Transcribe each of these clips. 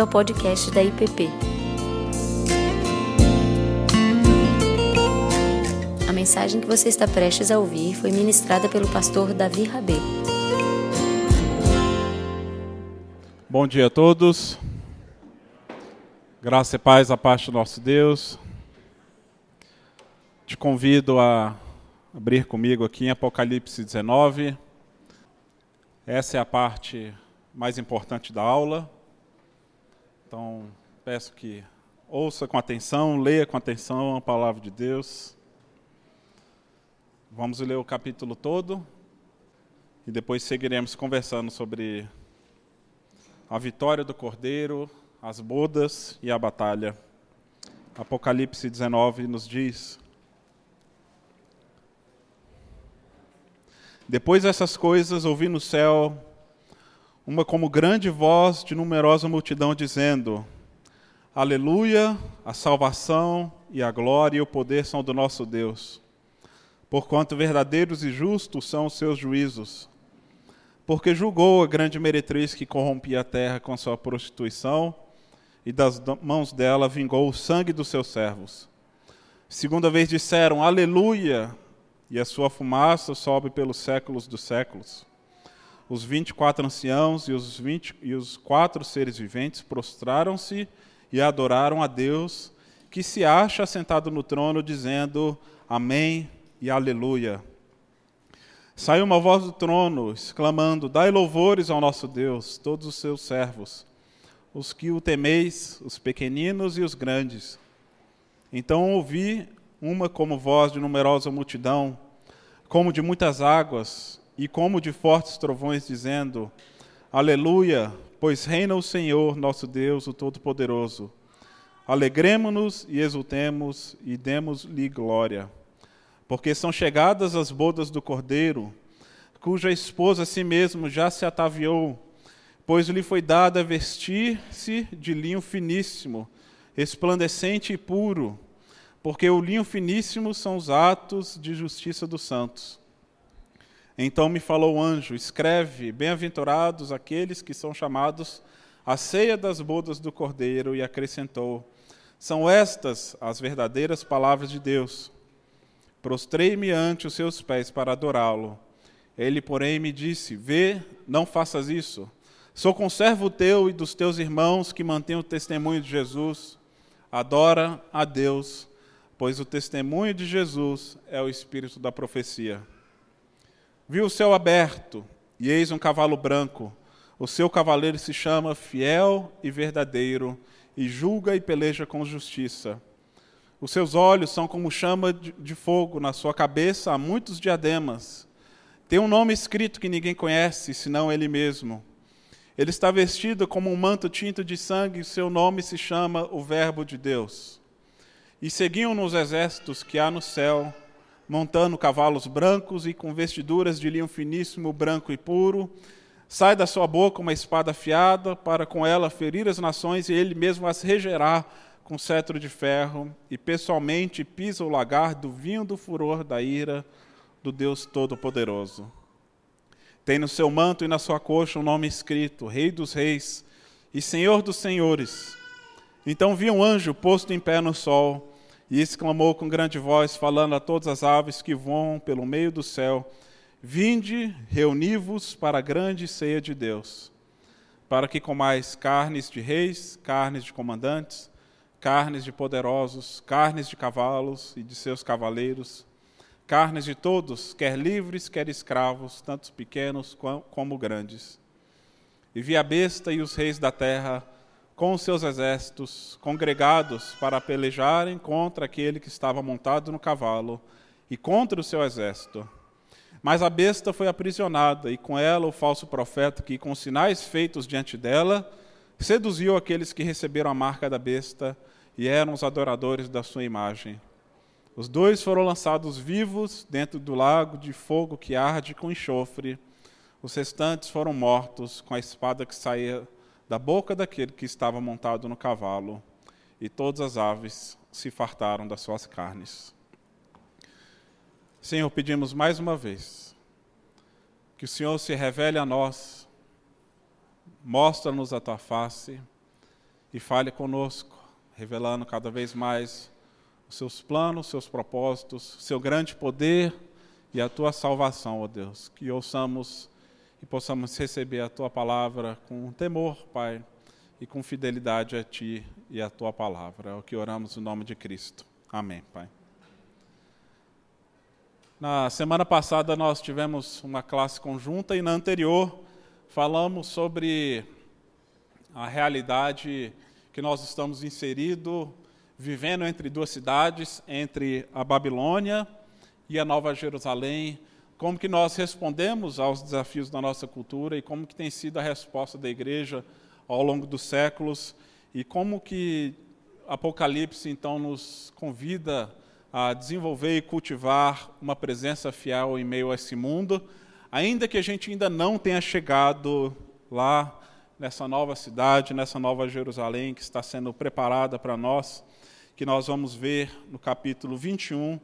bem-vindo ao podcast da IPP. A mensagem que você está prestes a ouvir foi ministrada pelo pastor Davi Rabê. Bom dia a todos. Graça e paz a parte do nosso Deus. Te convido a abrir comigo aqui em Apocalipse 19. Essa é a parte mais importante da aula. Então, peço que ouça com atenção, leia com atenção a palavra de Deus. Vamos ler o capítulo todo e depois seguiremos conversando sobre a vitória do Cordeiro, as bodas e a batalha. Apocalipse 19 nos diz: Depois dessas coisas, ouvi no céu uma como grande voz de numerosa multidão dizendo: Aleluia, a salvação e a glória e o poder são do nosso Deus. Porquanto verdadeiros e justos são os seus juízos. Porque julgou a grande meretriz que corrompia a terra com sua prostituição, e das mãos dela vingou o sangue dos seus servos. Segunda vez disseram: Aleluia, e a sua fumaça sobe pelos séculos dos séculos. Os vinte e quatro anciãos e os, 20, e os quatro seres viventes prostraram-se e adoraram a Deus, que se acha sentado no trono, dizendo Amém e Aleluia. Saiu uma voz do trono, exclamando: Dai louvores ao nosso Deus, todos os seus servos, os que o temeis, os pequeninos e os grandes. Então ouvi uma como voz de numerosa multidão, como de muitas águas, e como de fortes trovões, dizendo: Aleluia, pois reina o Senhor, nosso Deus, o Todo-Poderoso. Alegremo-nos e exultemos e demos-lhe glória. Porque são chegadas as bodas do Cordeiro, cuja esposa a si mesmo já se ataviou, pois lhe foi dada vestir-se de linho finíssimo, resplandecente e puro, porque o linho finíssimo são os atos de justiça dos santos. Então me falou o anjo: Escreve, bem-aventurados aqueles que são chamados à ceia das bodas do Cordeiro, e acrescentou: São estas as verdadeiras palavras de Deus. Prostrei-me ante os seus pés para adorá-lo. Ele, porém, me disse: Vê, não faças isso. Sou conservo teu e dos teus irmãos que mantêm o testemunho de Jesus. Adora a Deus, pois o testemunho de Jesus é o espírito da profecia. Viu o céu aberto, e eis um cavalo branco. O seu cavaleiro se chama Fiel e Verdadeiro, e julga e peleja com justiça. Os seus olhos são como chama de fogo, na sua cabeça há muitos diademas. Tem um nome escrito que ninguém conhece, senão ele mesmo. Ele está vestido como um manto tinto de sangue, e seu nome se chama o Verbo de Deus. E seguiam nos exércitos que há no céu, montando cavalos brancos e com vestiduras de linho finíssimo, branco e puro. Sai da sua boca uma espada afiada, para com ela ferir as nações, e ele mesmo as regerá com cetro de ferro, e pessoalmente pisa o lagar do vinho do furor da ira do Deus Todo-Poderoso. Tem no seu manto e na sua coxa um nome escrito: Rei dos Reis e Senhor dos Senhores. Então vi um anjo posto em pé no sol e exclamou com grande voz, falando a todas as aves que voam pelo meio do céu: Vinde, reuni-vos para a grande ceia de Deus, para que comais carnes de reis, carnes de comandantes, carnes de poderosos, carnes de cavalos e de seus cavaleiros, carnes de todos, quer livres, quer escravos, tanto pequenos como grandes. E vi a besta e os reis da terra com seus exércitos congregados para pelejarem contra aquele que estava montado no cavalo e contra o seu exército. Mas a besta foi aprisionada, e com ela o falso profeta, que, com sinais feitos diante dela, seduziu aqueles que receberam a marca da besta e eram os adoradores da sua imagem. Os dois foram lançados vivos dentro do lago de fogo que arde com enxofre. Os restantes foram mortos com a espada que saía da boca daquele que estava montado no cavalo, e todas as aves se fartaram das suas carnes. Senhor, pedimos mais uma vez que o Senhor se revele a nós, mostra-nos a tua face e fale conosco, revelando cada vez mais os seus planos, seus propósitos, seu grande poder e a tua salvação, ó Deus. Que ouçamos e possamos receber a tua palavra com temor, Pai, e com fidelidade a ti e a tua palavra. É o que oramos no nome de Cristo. Amém, Pai. Na semana passada nós tivemos uma classe conjunta e na anterior falamos sobre a realidade que nós estamos inseridos, vivendo entre duas cidades, entre a Babilônia e a Nova Jerusalém, como que nós respondemos aos desafios da nossa cultura e como que tem sido a resposta da igreja ao longo dos séculos e como que Apocalipse então nos convida a desenvolver e cultivar uma presença fiel em meio a esse mundo, ainda que a gente ainda não tenha chegado lá nessa nova cidade, nessa nova Jerusalém que está sendo preparada para nós, que nós vamos ver no capítulo 21,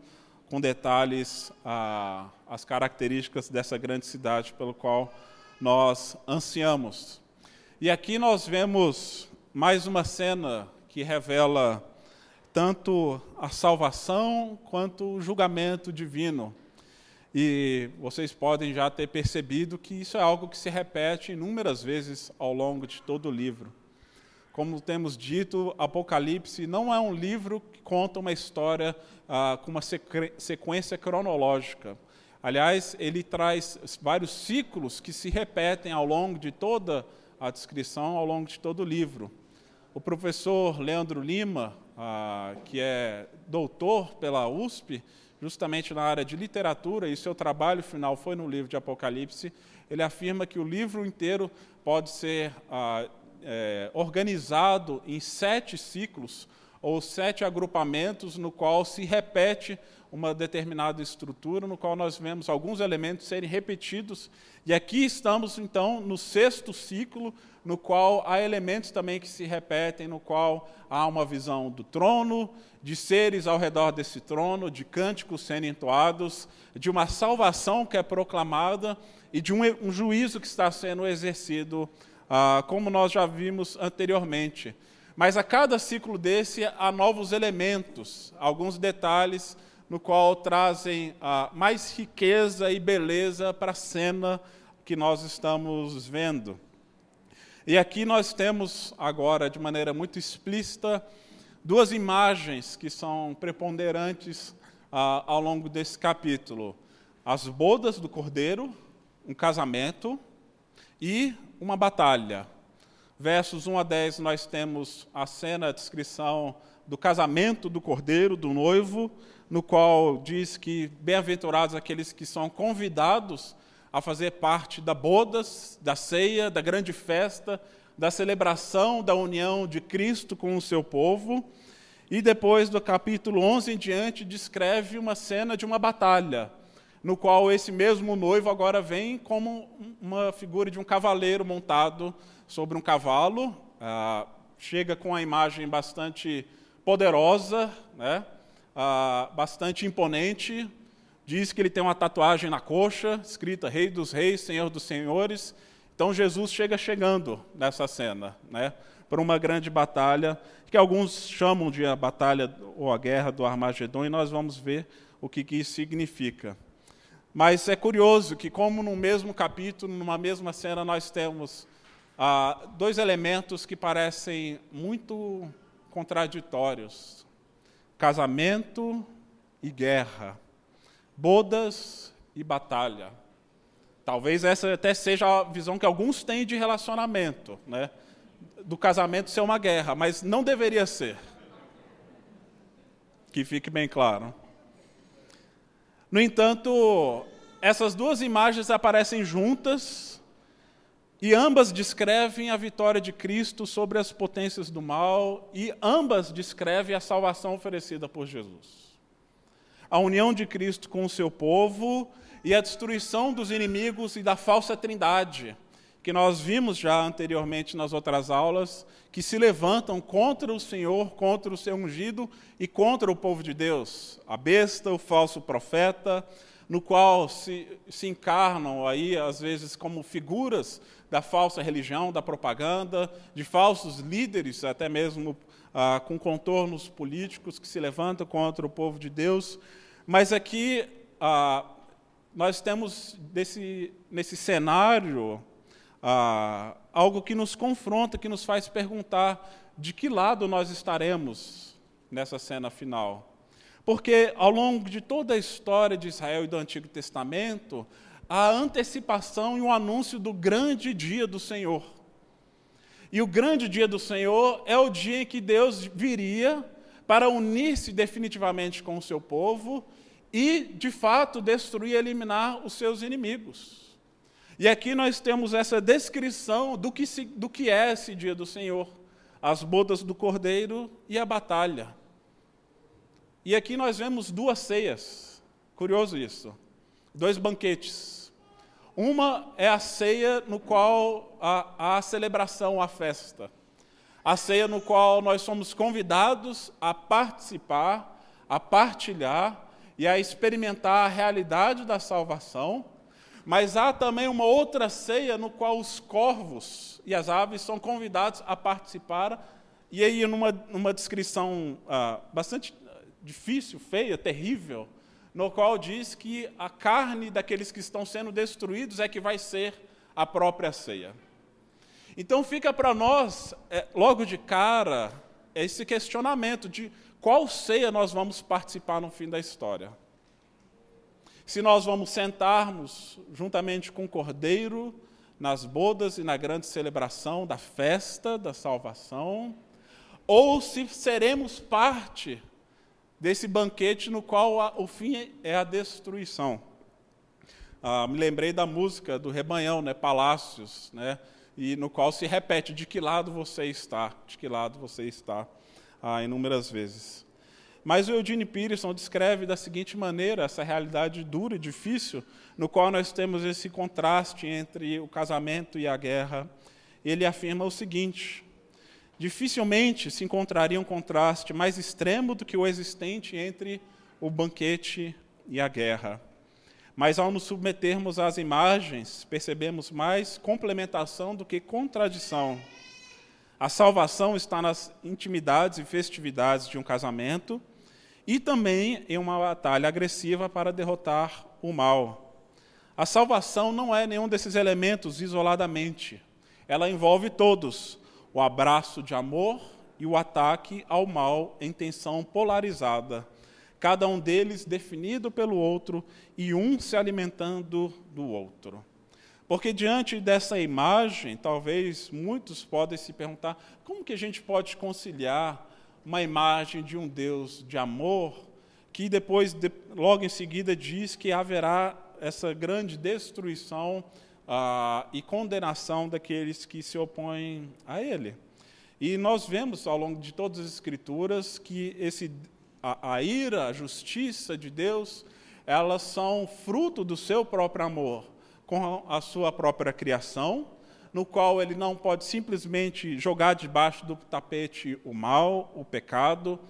com detalhes ah, as características dessa grande cidade pelo qual nós ansiamos. E aqui nós vemos mais uma cena que revela tanto a salvação quanto o julgamento divino e vocês podem já ter percebido que isso é algo que se repete inúmeras vezes ao longo de todo o livro. Como temos dito, Apocalipse não é um livro que conta uma história ah, com uma sequência cronológica. Aliás, ele traz vários ciclos que se repetem ao longo de toda a descrição, ao longo de todo o livro. O professor Leandro Lima, ah, que é doutor pela USP, justamente na área de literatura, e seu trabalho final foi no livro de Apocalipse, ele afirma que o livro inteiro pode ser ah, é, organizado em sete ciclos, ou sete agrupamentos, no qual se repete uma determinada estrutura, no qual nós vemos alguns elementos serem repetidos. E aqui estamos, então, no sexto ciclo, no qual há elementos também que se repetem, no qual há uma visão do trono, de seres ao redor desse trono, de cânticos sendo entoados, de uma salvação que é proclamada e de um, um juízo que está sendo exercido, ah, como nós já vimos anteriormente. Mas a cada ciclo desse há novos elementos, alguns detalhes no qual trazem ah, mais riqueza e beleza para a cena que nós estamos vendo. E aqui nós temos agora, de maneira muito explícita, duas imagens que são preponderantes ah, ao longo desse capítulo: as bodas do cordeiro, um casamento e uma batalha. Versos 1 a 10, nós temos a cena, a descrição do casamento do cordeiro, do noivo, no qual diz que bem-aventurados aqueles que são convidados a fazer parte da bodas, da ceia, da grande festa, da celebração da união de Cristo com o seu povo. E depois do capítulo 11 em diante, descreve uma cena de uma batalha, no qual esse mesmo noivo agora vem como uma figura de um cavaleiro montado sobre um cavalo, ah, chega com a imagem bastante poderosa, né? ah, bastante imponente, diz que ele tem uma tatuagem na coxa, escrita Rei dos Reis, Senhor dos Senhores. Então Jesus chega chegando nessa cena, né, para uma grande batalha, que alguns chamam de a batalha ou a guerra do Armagedon, e nós vamos ver o que, que isso significa. Mas é curioso que, como no mesmo capítulo, numa mesma cena, nós temos ah, dois elementos que parecem muito contraditórios: casamento e guerra bodas e batalha. Talvez essa até seja a visão que alguns têm de relacionamento, né? do casamento ser uma guerra, mas não deveria ser. Que fique bem claro. No entanto, essas duas imagens aparecem juntas e ambas descrevem a vitória de Cristo sobre as potências do mal e ambas descrevem a salvação oferecida por Jesus. A união de Cristo com o seu povo e a destruição dos inimigos e da falsa trindade, que nós vimos já anteriormente nas outras aulas, que se levantam contra o Senhor, contra o seu ungido e contra o povo de Deus. A besta, o falso profeta, no qual se, se encarnam aí, às vezes, como figuras da falsa religião, da propaganda, de falsos líderes, até mesmo ah, com contornos políticos que se levantam contra o povo de Deus. Mas aqui ah, nós temos desse, nesse cenário ah, algo que nos confronta, que nos faz perguntar de que lado nós estaremos nessa cena final. Porque ao longo de toda a história de Israel e do Antigo Testamento, a antecipação e o anúncio do grande dia do Senhor. E o grande dia do Senhor é o dia em que Deus viria para unir-se definitivamente com o seu povo e, de fato, destruir e eliminar os seus inimigos. E aqui nós temos essa descrição do que, se, do que é esse dia do Senhor: as bodas do cordeiro e a batalha. E aqui nós vemos duas ceias, curioso isso, dois banquetes. Uma é a ceia no qual há a celebração, a festa. A ceia no qual nós somos convidados a participar, a partilhar e a experimentar a realidade da salvação. Mas há também uma outra ceia no qual os corvos e as aves são convidados a participar. E aí, numa, numa descrição ah, bastante difícil, feia, terrível, no qual diz que a carne daqueles que estão sendo destruídos é que vai ser a própria ceia. Então fica para nós, é, logo de cara, esse questionamento de qual ceia nós vamos participar no fim da história. Se nós vamos sentarmos juntamente com o Cordeiro nas bodas e na grande celebração da festa da salvação, ou se seremos parte desse banquete no qual o fim é a destruição. Ah, me lembrei da música do Rebanhão, né, Palácios, né, e no qual se repete de que lado você está, de que lado você está, ah, inúmeras vezes. Mas o Eugene Peterson descreve da seguinte maneira essa realidade dura e difícil, no qual nós temos esse contraste entre o casamento e a guerra. Ele afirma o seguinte: Dificilmente se encontraria um contraste mais extremo do que o existente entre o banquete e a guerra. Mas ao nos submetermos às imagens, percebemos mais complementação do que contradição. A salvação está nas intimidades e festividades de um casamento e também em uma batalha agressiva para derrotar o mal. A salvação não é nenhum desses elementos isoladamente. Ela envolve todos, o abraço de amor e o ataque ao mal em tensão polarizada, cada um deles definido pelo outro e um se alimentando do outro. Porque diante dessa imagem, talvez muitos podem se perguntar: como que a gente pode conciliar uma imagem de um Deus de amor, que depois, de, logo em seguida, diz que haverá essa grande destruição ah, e condenação daqueles que se opõem a ele. E nós vemos ao longo de todas as Escrituras que esse, a, a ira, a justiça de Deus, elas são fruto do seu próprio amor com a sua própria criação, no qual ele não pode simplesmente jogar debaixo do tapete o mal, o pecado,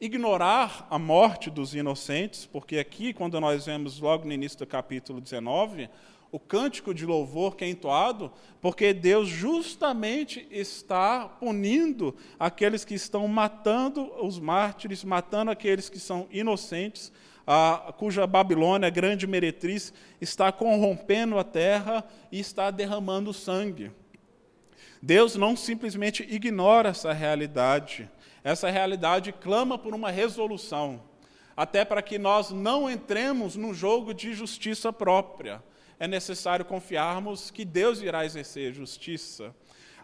ignorar a morte dos inocentes, porque aqui, quando nós vemos logo no início do capítulo 19, o cântico de louvor que é entoado, porque Deus justamente está punindo aqueles que estão matando os mártires, matando aqueles que são inocentes, a, cuja Babilônia, a grande meretriz, está corrompendo a terra e está derramando sangue. Deus não simplesmente ignora essa realidade, essa realidade clama por uma resolução, até para que nós não entremos no jogo de justiça própria é necessário confiarmos que Deus irá exercer justiça.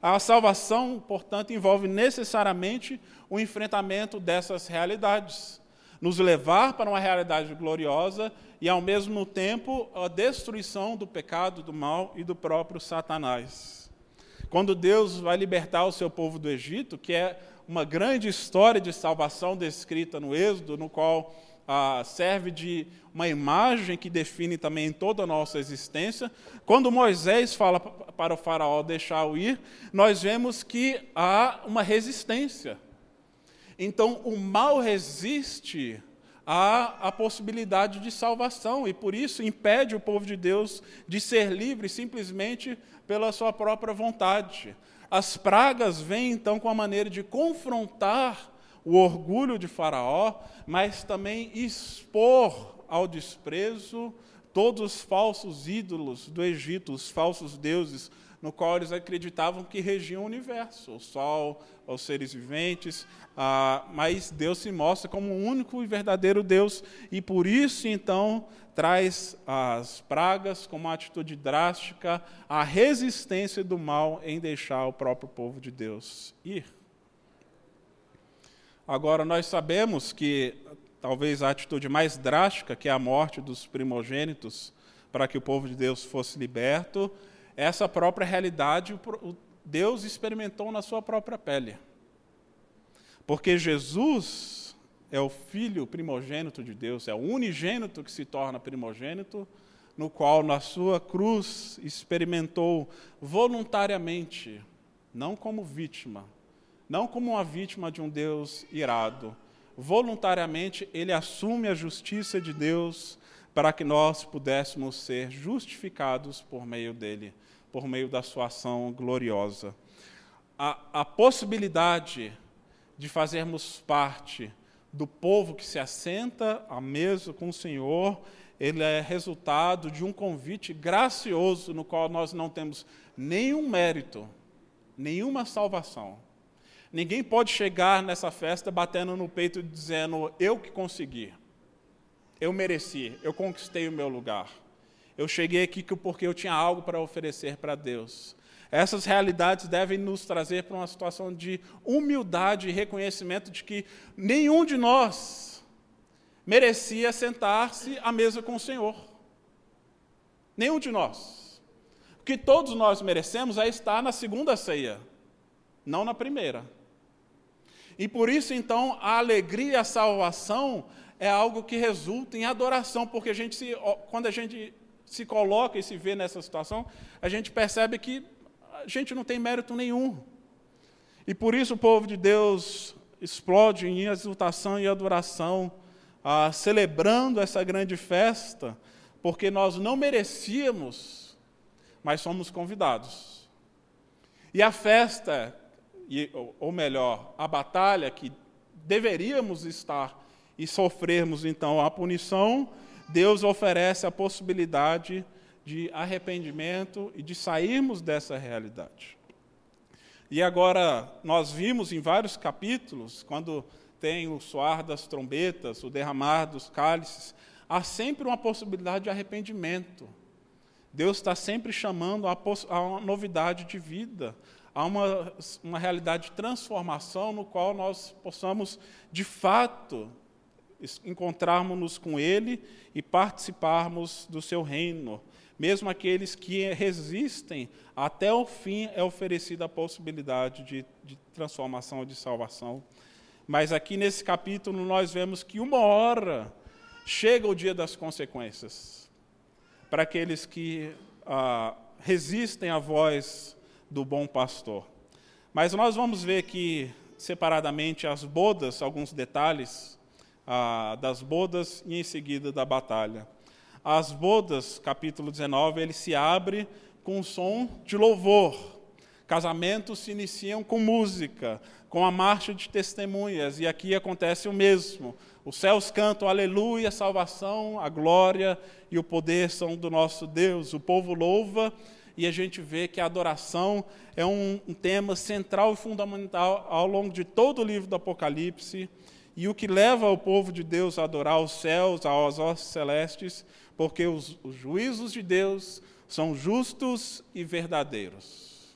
A salvação, portanto, envolve necessariamente o enfrentamento dessas realidades, nos levar para uma realidade gloriosa e, ao mesmo tempo, a destruição do pecado, do mal e do próprio Satanás. Quando Deus vai libertar o seu povo do Egito, que é uma grande história de salvação descrita no Êxodo, no qual ah, serve de uma imagem que define também toda a nossa existência. Quando Moisés fala para o faraó deixar-o ir, nós vemos que há uma resistência. Então, o mal resiste há a possibilidade de salvação e por isso impede o povo de Deus de ser livre simplesmente pela sua própria vontade. As pragas vêm então com a maneira de confrontar o orgulho de Faraó, mas também expor ao desprezo todos os falsos ídolos do Egito, os falsos deuses, no qual eles acreditavam que regiam o universo, o sol, os seres viventes, ah, mas Deus se mostra como o único e verdadeiro Deus, e por isso, então, traz as pragas como uma atitude drástica, a resistência do mal em deixar o próprio povo de Deus ir. Agora, nós sabemos que talvez a atitude mais drástica, que é a morte dos primogênitos, para que o povo de Deus fosse liberto, essa própria realidade Deus experimentou na sua própria pele. Porque Jesus é o filho primogênito de Deus, é o unigênito que se torna primogênito, no qual na sua cruz experimentou voluntariamente, não como vítima, não como uma vítima de um Deus irado, voluntariamente ele assume a justiça de Deus para que nós pudéssemos ser justificados por meio dele por meio da sua ação gloriosa. A, a possibilidade de fazermos parte do povo que se assenta à mesa com o Senhor, ele é resultado de um convite gracioso no qual nós não temos nenhum mérito, nenhuma salvação. Ninguém pode chegar nessa festa batendo no peito e dizendo: Eu que consegui, eu mereci, eu conquistei o meu lugar. Eu cheguei aqui porque eu tinha algo para oferecer para Deus. Essas realidades devem nos trazer para uma situação de humildade e reconhecimento de que nenhum de nós merecia sentar-se à mesa com o Senhor. Nenhum de nós. O que todos nós merecemos é estar na segunda ceia, não na primeira. E por isso, então, a alegria e a salvação é algo que resulta em adoração, porque a gente se, quando a gente se coloca e se vê nessa situação, a gente percebe que a gente não tem mérito nenhum. E por isso o povo de Deus explode em exultação e adoração, ah, celebrando essa grande festa, porque nós não merecíamos, mas somos convidados. E a festa, ou melhor, a batalha que deveríamos estar e sofrermos então a punição, Deus oferece a possibilidade de arrependimento e de sairmos dessa realidade. E agora, nós vimos em vários capítulos, quando tem o soar das trombetas, o derramar dos cálices, há sempre uma possibilidade de arrependimento. Deus está sempre chamando a, uma novidade de vida, a uma, uma realidade de transformação no qual nós possamos, de fato, encontrarmos-nos com Ele e participarmos do seu reino. Mesmo aqueles que resistem, até o fim é oferecida a possibilidade de, de transformação, de salvação. Mas aqui nesse capítulo nós vemos que uma hora chega o dia das consequências para aqueles que ah, resistem à voz do bom pastor. Mas nós vamos ver aqui separadamente as bodas, alguns detalhes ah, das bodas e em seguida da batalha. As bodas, capítulo 19, ele se abre com um som de louvor. Casamentos se iniciam com música, com a marcha de testemunhas, e aqui acontece o mesmo. Os céus cantam aleluia, a salvação, a glória e o poder são do nosso Deus. O povo louva e a gente vê que a adoração é um, um tema central e fundamental ao longo de todo o livro do Apocalipse e o que leva o povo de Deus a adorar os céus, aos ossos celestes, porque os, os juízos de Deus são justos e verdadeiros.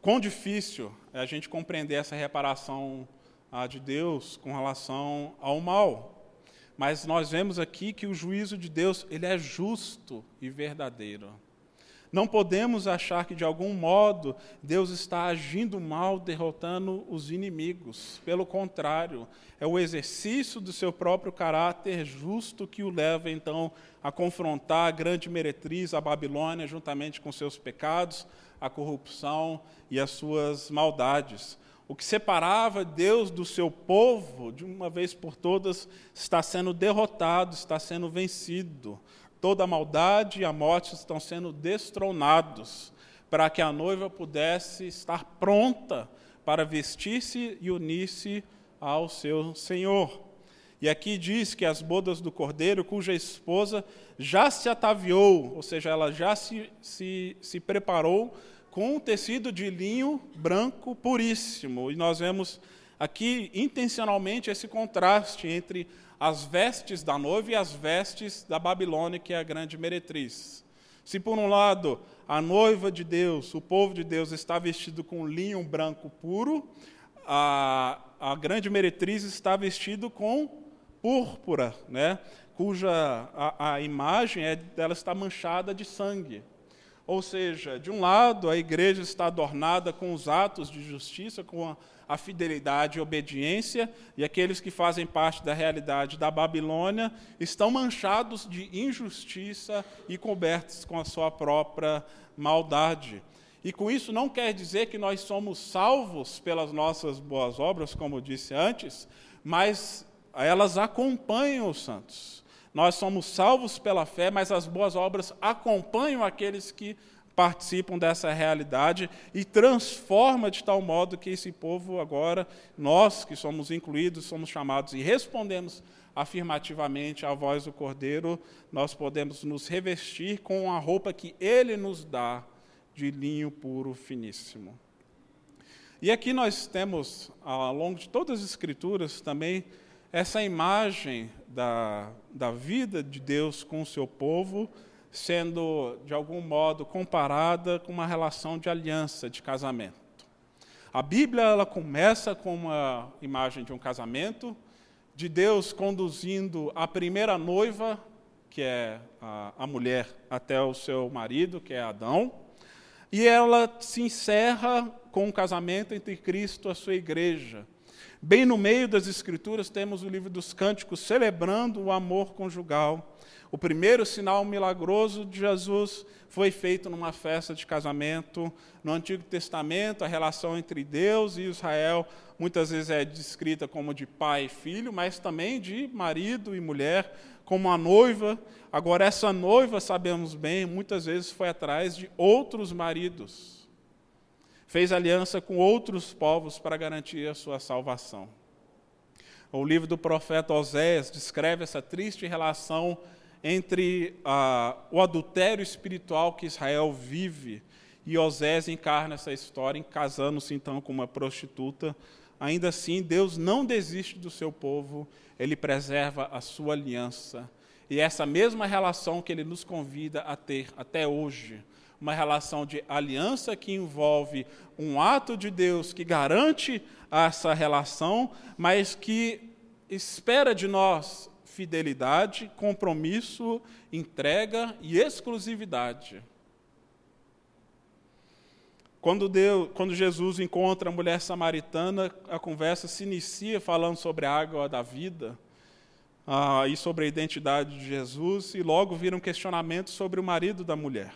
Quão difícil é a gente compreender essa reparação ah, de Deus com relação ao mal. Mas nós vemos aqui que o juízo de Deus ele é justo e verdadeiro. Não podemos achar que, de algum modo, Deus está agindo mal, derrotando os inimigos. Pelo contrário, é o exercício do seu próprio caráter justo que o leva, então, a confrontar a grande meretriz, a Babilônia, juntamente com seus pecados, a corrupção e as suas maldades. O que separava Deus do seu povo, de uma vez por todas, está sendo derrotado, está sendo vencido. Toda a maldade e a morte estão sendo destronados, para que a noiva pudesse estar pronta para vestir-se e unir-se ao seu Senhor. E aqui diz que as bodas do cordeiro, cuja esposa já se ataviou, ou seja, ela já se, se, se preparou com um tecido de linho branco puríssimo. E nós vemos aqui intencionalmente esse contraste entre as vestes da noiva e as vestes da Babilônia, que é a grande meretriz. Se por um lado a noiva de Deus, o povo de Deus está vestido com linho branco puro, a, a grande meretriz está vestido com púrpura, né? cuja a, a imagem é, dela está manchada de sangue. Ou seja, de um lado, a igreja está adornada com os atos de justiça, com a, a, fidelidade e obediência, e aqueles que fazem parte da realidade da Babilônia estão manchados de injustiça e cobertos com a sua própria maldade. E com isso não quer dizer que nós somos salvos pelas nossas boas obras, como eu disse antes, mas elas acompanham os santos. Nós somos salvos pela fé, mas as boas obras acompanham aqueles que participam dessa realidade e transforma de tal modo que esse povo agora, nós que somos incluídos, somos chamados e respondemos afirmativamente à voz do Cordeiro, nós podemos nos revestir com a roupa que ele nos dá de linho puro finíssimo. E aqui nós temos, ao longo de todas as Escrituras, também essa imagem da, da vida de Deus com o seu povo sendo, de algum modo, comparada com uma relação de aliança, de casamento. A Bíblia ela começa com uma imagem de um casamento, de Deus conduzindo a primeira noiva, que é a, a mulher, até o seu marido, que é Adão, e ela se encerra com o um casamento entre Cristo e a sua igreja, Bem no meio das Escrituras temos o livro dos Cânticos celebrando o amor conjugal. O primeiro sinal milagroso de Jesus foi feito numa festa de casamento. No Antigo Testamento, a relação entre Deus e Israel muitas vezes é descrita como de pai e filho, mas também de marido e mulher, como a noiva. Agora, essa noiva, sabemos bem, muitas vezes foi atrás de outros maridos fez aliança com outros povos para garantir a sua salvação. O livro do profeta Oséias descreve essa triste relação entre ah, o adultério espiritual que Israel vive e Oséias encarna essa história, casando-se então com uma prostituta. Ainda assim, Deus não desiste do seu povo, ele preserva a sua aliança. E essa mesma relação que ele nos convida a ter até hoje, uma relação de aliança que envolve um ato de Deus que garante essa relação, mas que espera de nós fidelidade, compromisso, entrega e exclusividade. Quando, Deus, quando Jesus encontra a mulher samaritana, a conversa se inicia falando sobre a água da vida ah, e sobre a identidade de Jesus, e logo vira um questionamento sobre o marido da mulher.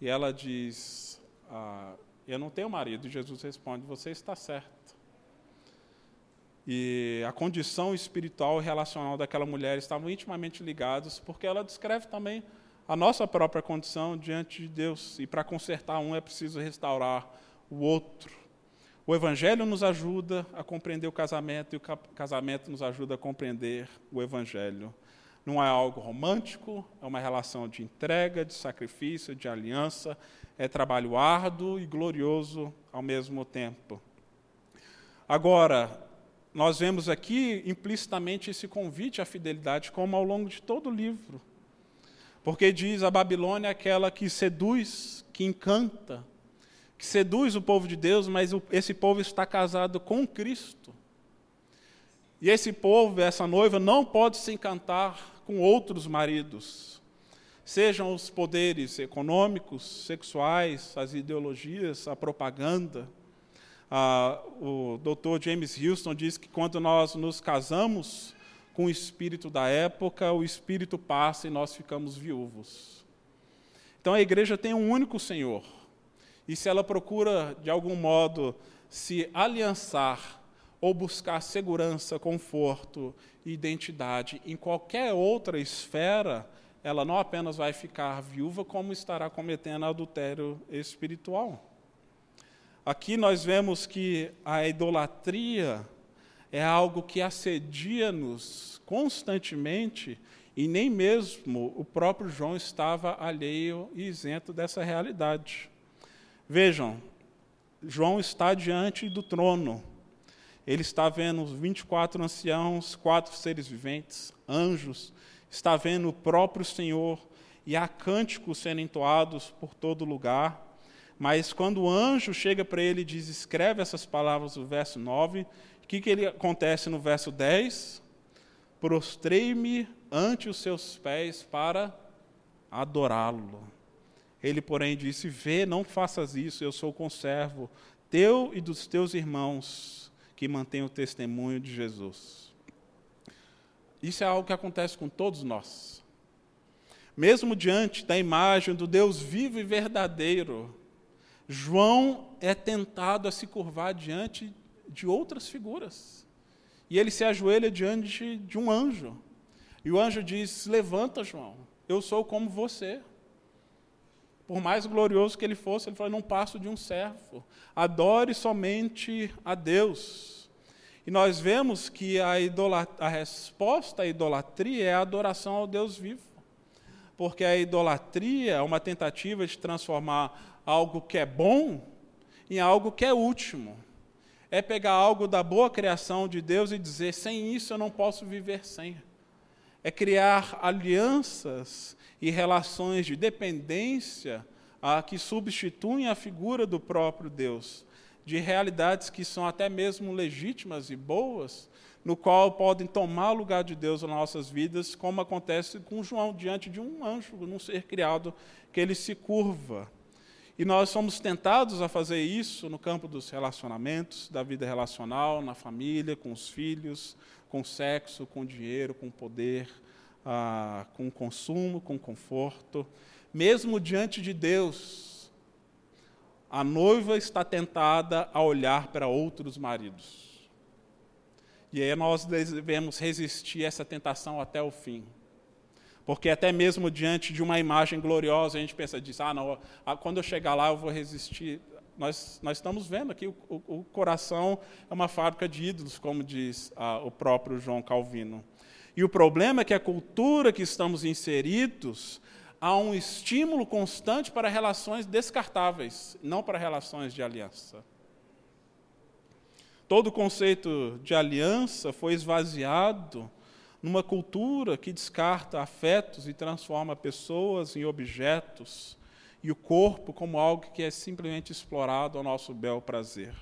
E ela diz: ah, Eu não tenho marido. E Jesus responde: Você está certo. E a condição espiritual e relacional daquela mulher estavam intimamente ligados, porque ela descreve também a nossa própria condição diante de Deus. E para consertar um é preciso restaurar o outro. O Evangelho nos ajuda a compreender o casamento e o casamento nos ajuda a compreender o Evangelho. Não é algo romântico, é uma relação de entrega, de sacrifício, de aliança, é trabalho árduo e glorioso ao mesmo tempo. Agora, nós vemos aqui implicitamente esse convite à fidelidade, como ao longo de todo o livro. Porque diz a Babilônia é aquela que seduz, que encanta, que seduz o povo de Deus, mas esse povo está casado com Cristo. E esse povo, essa noiva, não pode se encantar com outros maridos, sejam os poderes econômicos, sexuais, as ideologias, a propaganda. Ah, o Dr. James Houston diz que quando nós nos casamos com o espírito da época, o espírito passa e nós ficamos viúvos. Então a igreja tem um único Senhor. e se ela procura, de algum modo, se aliançar ou buscar segurança, conforto e identidade em qualquer outra esfera, ela não apenas vai ficar viúva, como estará cometendo adultério espiritual. Aqui nós vemos que a idolatria é algo que assedia-nos constantemente e nem mesmo o próprio João estava alheio e isento dessa realidade. Vejam, João está diante do trono. Ele está vendo os 24 anciãos, quatro seres viventes, anjos, está vendo o próprio Senhor e há cânticos sendo entoados por todo lugar. Mas quando o anjo chega para ele e diz: escreve essas palavras no verso 9, o que, que ele acontece no verso 10? Prostrei-me ante os seus pés para adorá-lo. Ele, porém, disse: Vê, não faças isso, eu sou conservo teu e dos teus irmãos que mantêm o testemunho de Jesus. Isso é algo que acontece com todos nós. Mesmo diante da imagem do Deus vivo e verdadeiro, João é tentado a se curvar diante de outras figuras. E ele se ajoelha diante de um anjo. E o anjo diz: Levanta, João, eu sou como você. Por mais glorioso que ele fosse, ele falou: Não passo de um servo. Adore somente a Deus. E nós vemos que a, a resposta à idolatria é a adoração ao Deus vivo. Porque a idolatria é uma tentativa de transformar algo que é bom em algo que é último. É pegar algo da boa criação de Deus e dizer: sem isso eu não posso viver sem é criar alianças e relações de dependência a, que substituem a figura do próprio Deus, de realidades que são até mesmo legítimas e boas, no qual podem tomar o lugar de Deus nas nossas vidas, como acontece com João diante de um anjo, num ser criado, que ele se curva. E nós somos tentados a fazer isso no campo dos relacionamentos, da vida relacional, na família, com os filhos, com sexo, com dinheiro, com poder, ah, com consumo, com conforto. Mesmo diante de Deus, a noiva está tentada a olhar para outros maridos. E aí nós devemos resistir a essa tentação até o fim. Porque até mesmo diante de uma imagem gloriosa, a gente pensa disso, ah, não, ah, quando eu chegar lá eu vou resistir nós, nós estamos vendo aqui, o, o, o, coração é uma fábrica de ídolos, como diz ah, o próprio João Calvino. E o problema é que a cultura que estamos inseridos há um estímulo constante para relações descartáveis, não para relações de aliança. Todo o conceito de aliança foi esvaziado numa cultura que descarta afetos e transforma pessoas em objetos e o corpo como algo que é simplesmente explorado ao nosso bel prazer.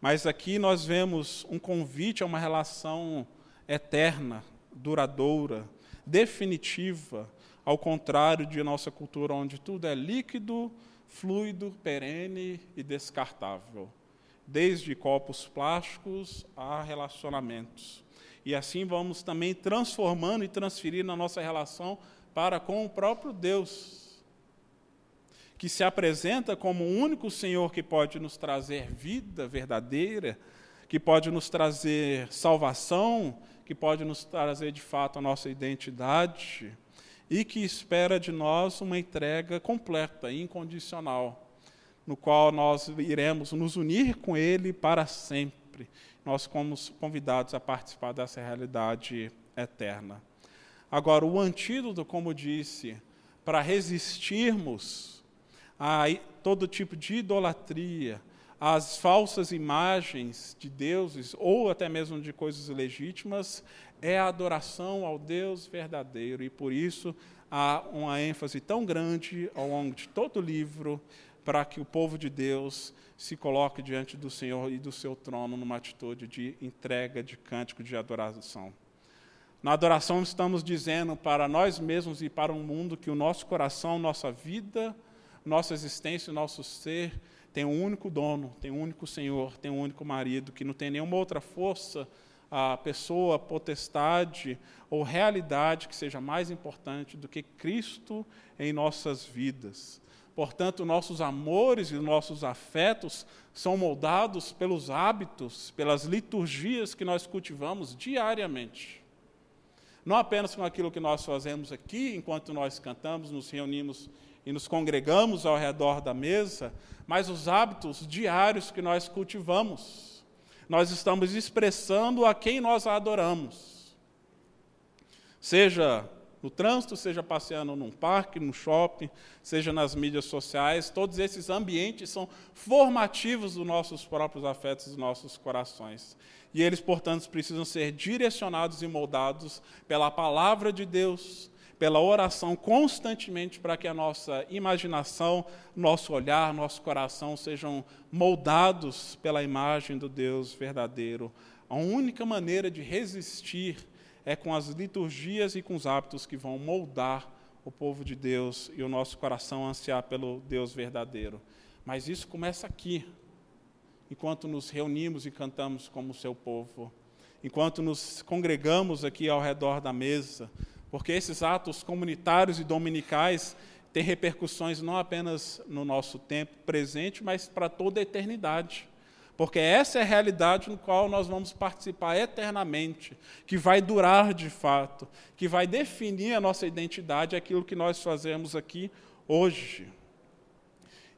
Mas aqui nós vemos um convite a uma relação eterna, duradoura, definitiva, ao contrário de nossa cultura onde tudo é líquido, fluido, perene e descartável, desde copos plásticos a relacionamentos. E assim vamos também transformando e transferindo a nossa relação para com o próprio Deus, que se apresenta como o único Senhor que pode nos trazer vida verdadeira, que pode nos trazer salvação, que pode nos trazer de fato a nossa identidade e que espera de nós uma entrega completa, incondicional, no qual nós iremos nos unir com Ele para sempre. Nós somos convidados a participar dessa realidade eterna. Agora, o antídoto, como disse, para resistirmos a todo tipo de idolatria, às falsas imagens de deuses ou até mesmo de coisas legítimas, é a adoração ao Deus verdadeiro. E por isso há uma ênfase tão grande ao longo de todo o livro para que o povo de Deus se coloque diante do Senhor e do seu trono numa atitude de entrega, de cântico, de adoração. Na adoração estamos dizendo para nós mesmos e para o mundo que o nosso coração, nossa vida, nossa existência, nosso ser tem um único dono, tem um único Senhor, tem um único marido, que não tem nenhuma outra força, a pessoa, potestade ou realidade que seja mais importante do que Cristo em nossas vidas. Portanto, nossos amores e nossos afetos são moldados pelos hábitos, pelas liturgias que nós cultivamos diariamente. Não apenas com aquilo que nós fazemos aqui, enquanto nós cantamos, nos reunimos e nos congregamos ao redor da mesa, mas os hábitos diários que nós cultivamos. Nós estamos expressando a quem nós adoramos. Seja no trânsito, seja passeando num parque, no shopping, seja nas mídias sociais, todos esses ambientes são formativos dos nossos próprios afetos, dos nossos corações. E eles, portanto, precisam ser direcionados e moldados pela palavra de Deus, pela oração constantemente para que a nossa imaginação, nosso olhar, nosso coração sejam moldados pela imagem do Deus verdadeiro. A única maneira de resistir é com as liturgias e com os hábitos que vão moldar o povo de Deus e o nosso coração ansiar pelo Deus verdadeiro. Mas isso começa aqui, enquanto nos reunimos e cantamos como seu povo, enquanto nos congregamos aqui ao redor da mesa, porque esses atos comunitários e dominicais têm repercussões não apenas no nosso tempo presente, mas para toda a eternidade. Porque essa é a realidade no qual nós vamos participar eternamente, que vai durar de fato, que vai definir a nossa identidade, aquilo que nós fazemos aqui hoje.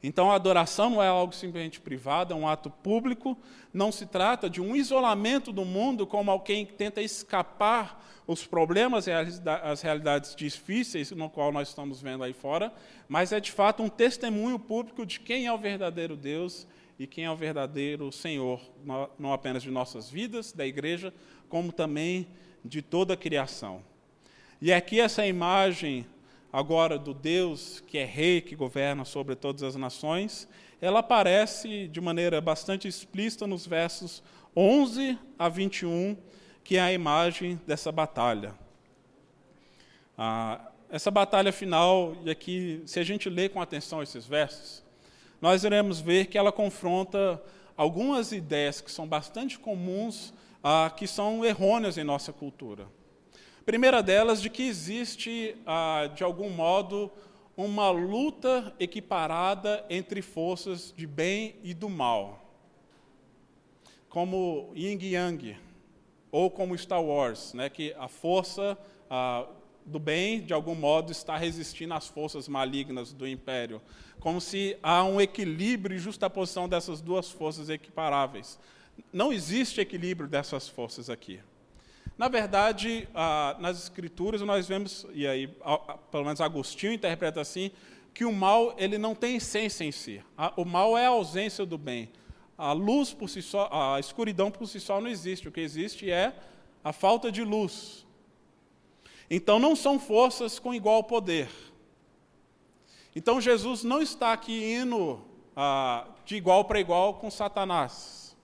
Então a adoração não é algo simplesmente privado, é um ato público, não se trata de um isolamento do mundo como alguém que tenta escapar os problemas e as realidades difíceis no qual nós estamos vendo aí fora, mas é de fato um testemunho público de quem é o verdadeiro Deus e quem é o verdadeiro Senhor, não apenas de nossas vidas, da igreja, como também de toda a criação. E aqui essa imagem agora do Deus que é rei, que governa sobre todas as nações, ela aparece de maneira bastante explícita nos versos 11 a 21, que é a imagem dessa batalha. Ah, essa batalha final, e aqui, se a gente lê com atenção esses versos, nós iremos ver que ela confronta algumas ideias que são bastante comuns, ah, que são errôneas em nossa cultura. Primeira delas, de que existe, ah, de algum modo, uma luta equiparada entre forças de bem e do mal, como Yin Yang, ou como Star Wars, né, que a força ah, do bem, de algum modo, está resistindo às forças malignas do império como se há um equilíbrio e justaposição dessas duas forças equiparáveis. Não existe equilíbrio dessas forças aqui. Na verdade, ah, nas Escrituras nós vemos, e aí pelo menos Agostinho interpreta assim, que o mal ele não tem essência em si. O mal é a ausência do bem. A luz por si só, a escuridão por si só não existe. O que existe é a falta de luz. Então não são forças com igual poder. Então Jesus não está aqui indo ah, de igual para igual com Satanás.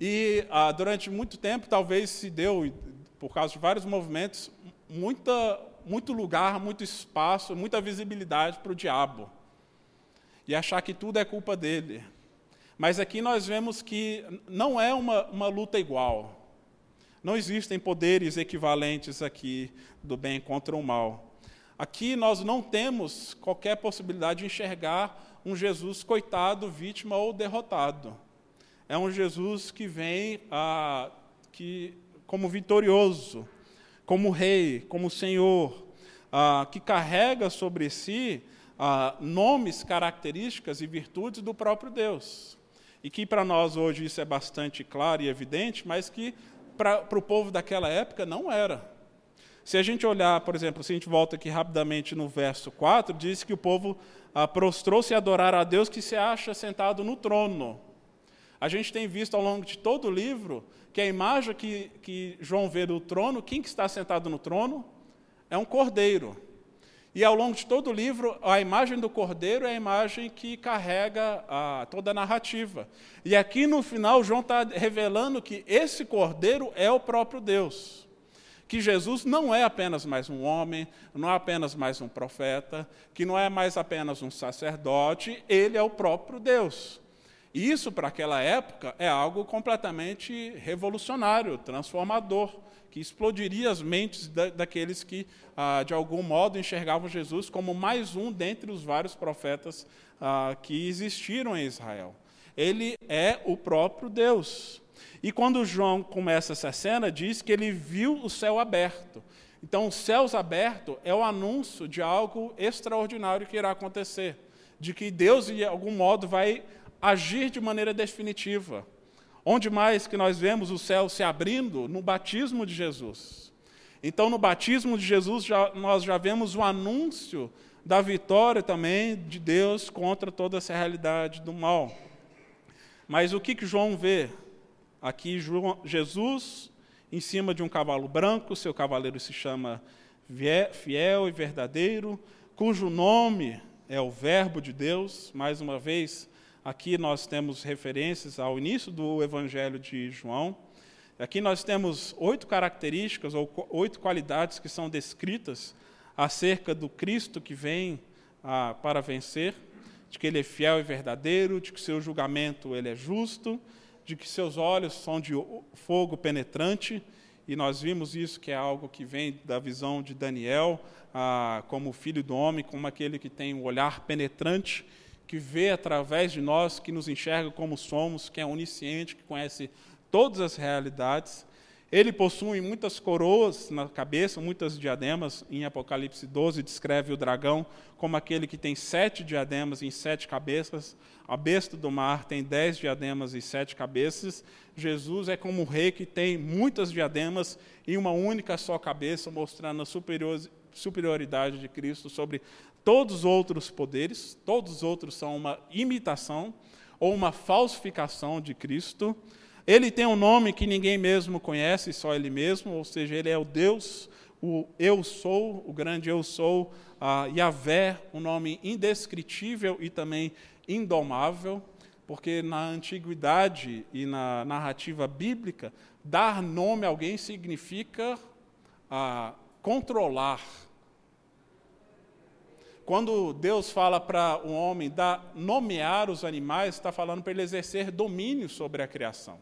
E ah, durante muito tempo, talvez se deu, por causa de vários movimentos, muita, muito lugar, muito espaço, muita visibilidade para o diabo. E achar que tudo é culpa dele. Mas aqui nós vemos que não é uma, uma luta igual. Não existem poderes equivalentes aqui do bem contra o mal. Aqui nós não temos qualquer possibilidade de enxergar um Jesus coitado, vítima ou derrotado. É um Jesus que vem ah, que, como vitorioso, como rei, como senhor, ah, que carrega sobre si ah, nomes, características e virtudes do próprio Deus. E que para nós hoje isso é bastante claro e evidente, mas que para o povo daquela época não era. Se a gente olhar, por exemplo, se a gente volta aqui rapidamente no verso 4, diz que o povo ah, prostrou-se a adorar a Deus que se acha sentado no trono. A gente tem visto ao longo de todo o livro que a imagem que, que João vê do trono, quem que está sentado no trono? É um cordeiro. E ao longo de todo o livro, a imagem do cordeiro é a imagem que carrega a, toda a narrativa. E aqui no final, João está revelando que esse cordeiro é o próprio Deus que Jesus não é apenas mais um homem, não é apenas mais um profeta, que não é mais apenas um sacerdote, ele é o próprio Deus. Isso, para aquela época, é algo completamente revolucionário, transformador, que explodiria as mentes da, daqueles que, ah, de algum modo, enxergavam Jesus como mais um dentre os vários profetas ah, que existiram em Israel. Ele é o próprio Deus. E quando João começa essa cena, diz que ele viu o céu aberto. Então, céus abertos é o anúncio de algo extraordinário que irá acontecer, de que Deus, de algum modo, vai agir de maneira definitiva. Onde mais que nós vemos o céu se abrindo? No batismo de Jesus. Então, no batismo de Jesus, já, nós já vemos o anúncio da vitória também de Deus contra toda essa realidade do mal. Mas o que, que João vê? Aqui, João, Jesus em cima de um cavalo branco, seu cavaleiro se chama Fiel e Verdadeiro, cujo nome é o Verbo de Deus. Mais uma vez, Aqui nós temos referências ao início do Evangelho de João. Aqui nós temos oito características ou oito qualidades que são descritas acerca do Cristo que vem ah, para vencer, de que ele é fiel e verdadeiro, de que seu julgamento ele é justo, de que seus olhos são de fogo penetrante, e nós vimos isso que é algo que vem da visão de Daniel, ah, como filho do homem, como aquele que tem um olhar penetrante que vê através de nós, que nos enxerga como somos, que é onisciente, que conhece todas as realidades. Ele possui muitas coroas na cabeça, muitas diademas. Em Apocalipse 12, descreve o dragão como aquele que tem sete diademas em sete cabeças. A besta do mar tem dez diademas e sete cabeças. Jesus é como o rei que tem muitas diademas em uma única só cabeça, mostrando a superioridade de Cristo sobre todos os outros poderes, todos os outros são uma imitação ou uma falsificação de Cristo. Ele tem um nome que ninguém mesmo conhece, só ele mesmo, ou seja, ele é o Deus, o eu sou, o grande eu sou, uh, Yahvé, um nome indescritível e também indomável, porque na antiguidade e na narrativa bíblica, dar nome a alguém significa uh, controlar, quando Deus fala para o homem dar, nomear os animais, está falando para ele exercer domínio sobre a criação.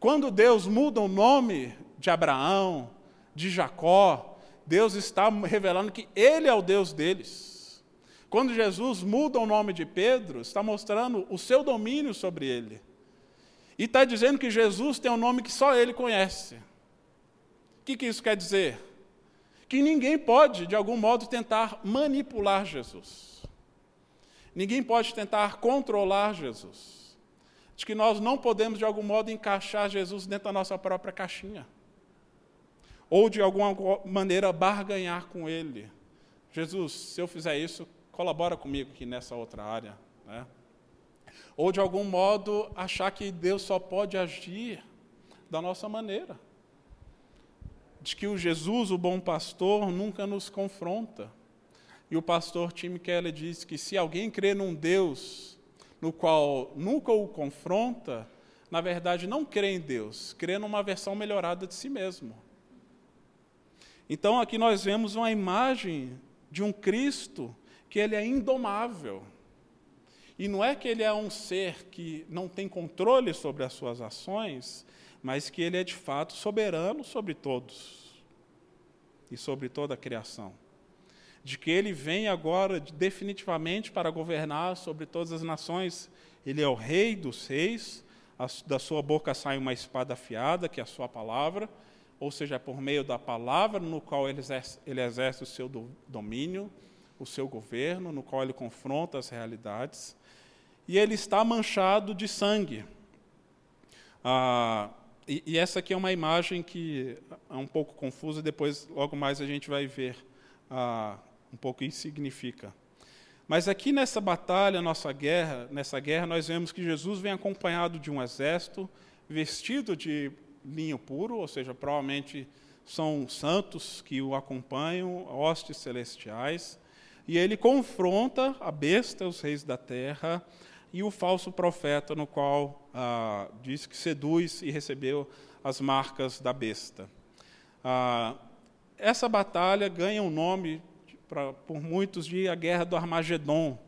Quando Deus muda o nome de Abraão, de Jacó, Deus está revelando que Ele é o Deus deles. Quando Jesus muda o nome de Pedro, está mostrando o seu domínio sobre ele. E está dizendo que Jesus tem um nome que só ele conhece. O que, que isso quer dizer? Que ninguém pode, de algum modo, tentar manipular Jesus. Ninguém pode tentar controlar Jesus. De que nós não podemos, de algum modo, encaixar Jesus dentro da nossa própria caixinha. Ou, de alguma maneira, barganhar com Ele. Jesus, se eu fizer isso, colabora comigo aqui nessa outra área. Né? Ou, de algum modo, achar que Deus só pode agir da nossa maneira de que o Jesus, o bom pastor, nunca nos confronta. E o pastor Tim Keller diz que se alguém crê num Deus no qual nunca o confronta, na verdade não crê em Deus, crê numa versão melhorada de si mesmo. Então aqui nós vemos uma imagem de um Cristo que ele é indomável. E não é que ele é um ser que não tem controle sobre as suas ações, mas que ele é de fato soberano sobre todos e sobre toda a criação. De que ele vem agora definitivamente para governar sobre todas as nações. Ele é o rei dos reis, da sua boca sai uma espada afiada, que é a sua palavra, ou seja, é por meio da palavra no qual ele exerce, ele exerce o seu domínio, o seu governo, no qual ele confronta as realidades. E ele está manchado de sangue. Ah, e, e, essa aqui é uma imagem que é um pouco confusa, depois, logo mais, a gente vai ver ah, um pouco o que significa. Mas aqui nessa batalha, nossa guerra, nessa guerra, nós vemos que Jesus vem acompanhado de um exército, vestido de linho puro, ou seja, provavelmente são santos que o acompanham, hostes celestiais, e ele confronta a besta, os reis da terra, e o falso profeta, no qual ah, diz que seduz e recebeu as marcas da besta. Ah, essa batalha ganha um nome, pra, por muitos, de a Guerra do Armagedon.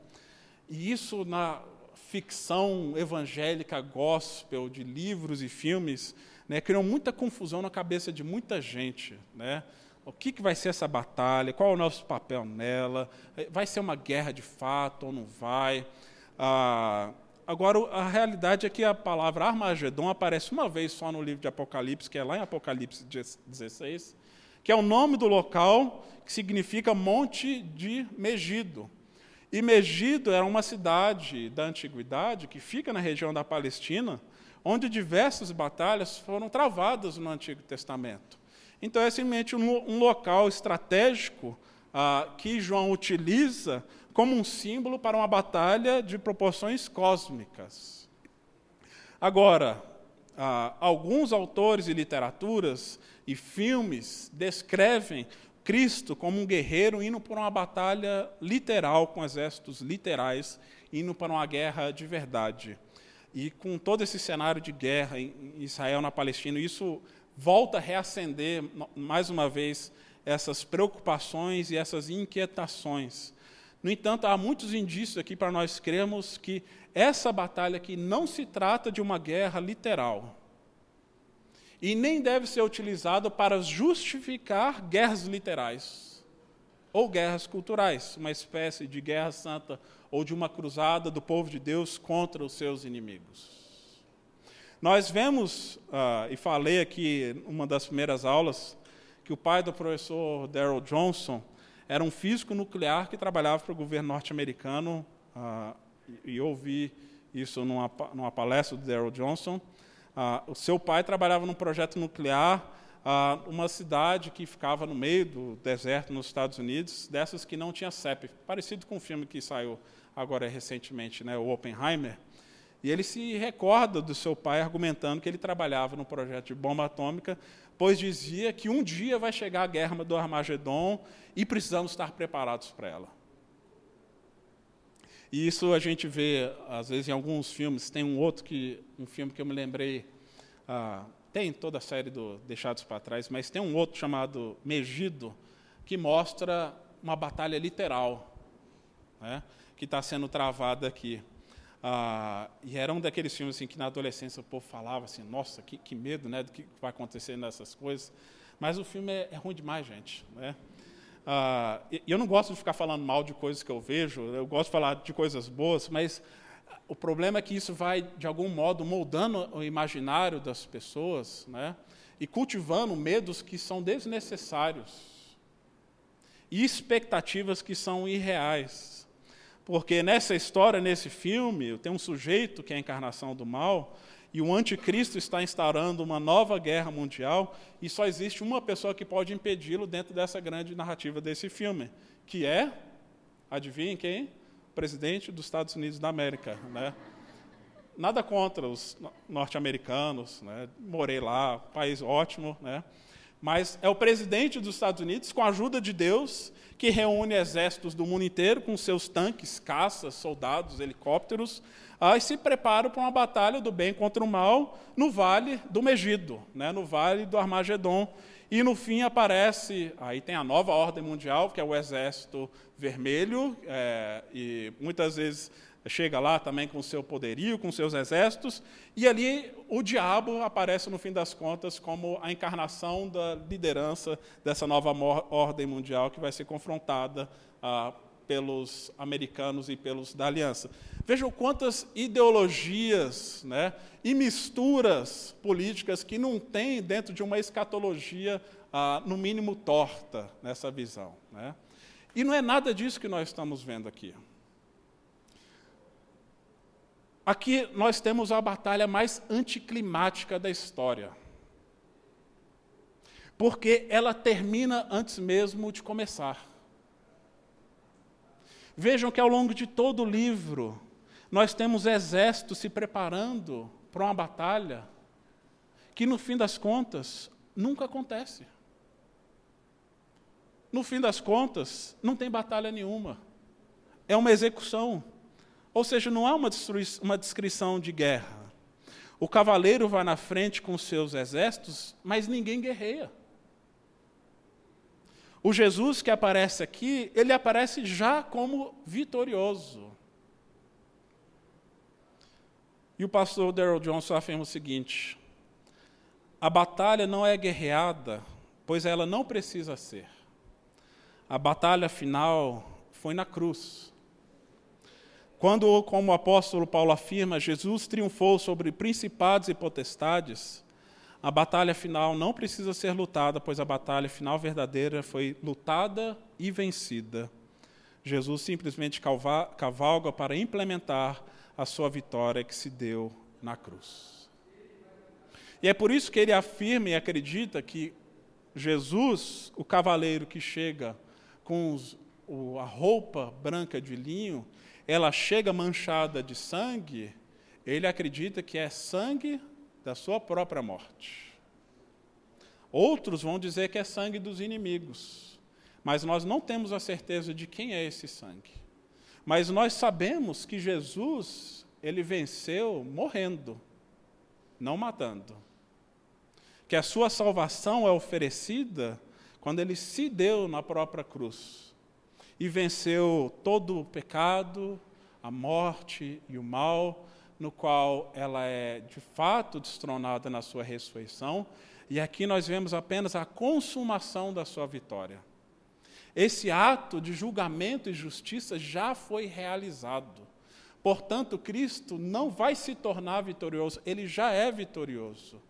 E isso, na ficção evangélica gospel de livros e filmes né, criam muita confusão na cabeça de muita gente. Né? O que, que vai ser essa batalha? Qual é o nosso papel nela? Vai ser uma guerra de fato ou não vai? Ah, agora, a realidade é que a palavra Armagedon aparece uma vez só no livro de Apocalipse, que é lá em Apocalipse 16, que é o nome do local que significa Monte de Megido. E Megido era uma cidade da antiguidade que fica na região da Palestina, onde diversas batalhas foram travadas no Antigo Testamento. Então, é simplesmente um, local estratégico ah, que João utiliza como um símbolo para uma batalha de proporções cósmicas. Agora, ah, alguns autores e literaturas e filmes descrevem Cristo como um guerreiro indo por uma batalha literal, com exércitos literais, indo para uma guerra de verdade. E com todo esse cenário de guerra em Israel, na Palestina, isso volta a reacender, mais uma vez, essas preocupações e essas inquietações. No entanto, há muitos indícios aqui para nós crermos que essa batalha aqui não se trata de uma guerra literal. E nem deve ser utilizada para justificar guerras literais ou guerras culturais, uma espécie de guerra santa ou de uma cruzada do povo de Deus contra os seus inimigos. Nós vemos, uh, e falei aqui uma das primeiras aulas, que o pai do professor Daryl Johnson era um físico nuclear que trabalhava para o governo norte-americano, uh, e, ouvi isso numa, numa palestra do Daryl Johnson. Uh, o seu pai trabalhava num projeto nuclear, uh, uma cidade que ficava no meio do deserto nos Estados Unidos, dessas que não tinha CEP, parecido com o filme que saiu agora recentemente, né, o Oppenheimer. E ele se recorda do seu pai argumentando que ele trabalhava no projeto de bomba atômica, pois dizia que um dia vai chegar a guerra do Armagedon e precisamos estar preparados para ela. E isso a gente vê, às vezes, em alguns filmes. Tem um outro que, um filme que eu me lembrei, ah, tem toda a série do Deixados para Trás, mas tem um outro chamado Megido, que mostra uma batalha literal, né, que está sendo travada aqui. Ah, e era um daqueles filmes assim, que na adolescência o povo falava assim, nossa, que, que medo né, do que vai acontecer nessas coisas. Mas o filme é, é ruim demais, gente. Né? Ah, e eu não gosto de ficar falando mal de coisas que eu vejo, eu gosto de falar de coisas boas, mas o problema é que isso vai, de algum modo, moldando o imaginário das pessoas né, e cultivando medos que são desnecessários e expectativas que são irreais. Porque nessa história, nesse filme, tem um sujeito que é a encarnação do mal, e o anticristo está instaurando uma nova guerra mundial, e só existe uma pessoa que pode impedi-lo dentro dessa grande narrativa desse filme, que é, adivinhem quem? O presidente dos Estados Unidos da América. Né? Nada contra os norte-americanos, né? morei lá, país ótimo, né? Mas é o presidente dos Estados Unidos, com a ajuda de Deus, que reúne exércitos do mundo inteiro com seus tanques, caças, soldados, helicópteros, ah, e se prepara para uma batalha do bem contra o mal no vale do Megido, né, no vale do Armagedon. E no fim aparece, aí tem a nova ordem mundial, que é o exército vermelho, é, e muitas vezes chega lá também com seu poderio, com seus exércitos, e ali o diabo aparece, no fim das contas, como a encarnação da liderança dessa nova ordem mundial que vai ser confrontada ah, pelos americanos e pelos da aliança. Vejam quantas ideologias né, e misturas políticas que não tem dentro de uma escatologia, ah, no mínimo, torta nessa visão. Né? E não é nada disso que nós estamos vendo aqui. Aqui nós temos a batalha mais anticlimática da história. Porque ela termina antes mesmo de começar. Vejam que ao longo de todo o livro, nós temos exércitos se preparando para uma batalha que, no fim das contas, nunca acontece. No fim das contas, não tem batalha nenhuma. É uma execução. Ou seja, não há uma, uma descrição de guerra. O cavaleiro vai na frente com seus exércitos, mas ninguém guerreia. O Jesus que aparece aqui, ele aparece já como vitorioso. E o pastor Daryl Johnson afirma o seguinte: a batalha não é guerreada, pois ela não precisa ser. A batalha final foi na cruz. Quando, como o apóstolo Paulo afirma, Jesus triunfou sobre principados e potestades, a batalha final não precisa ser lutada, pois a batalha final verdadeira foi lutada e vencida. Jesus simplesmente cavalga para implementar a sua vitória que se deu na cruz. E é por isso que ele afirma e acredita que Jesus, o cavaleiro que chega com os, o, a roupa branca de linho, ela chega manchada de sangue, ele acredita que é sangue da sua própria morte. Outros vão dizer que é sangue dos inimigos mas nós não temos a certeza de quem é esse sangue. Mas nós sabemos que Jesus, ele venceu morrendo, não matando. Que a sua salvação é oferecida quando ele se deu na própria cruz e venceu todo o pecado, a morte e o mal, no qual ela é de fato destronada na sua ressurreição, e aqui nós vemos apenas a consumação da sua vitória. Esse ato de julgamento e justiça já foi realizado. Portanto, Cristo não vai se tornar vitorioso, ele já é vitorioso.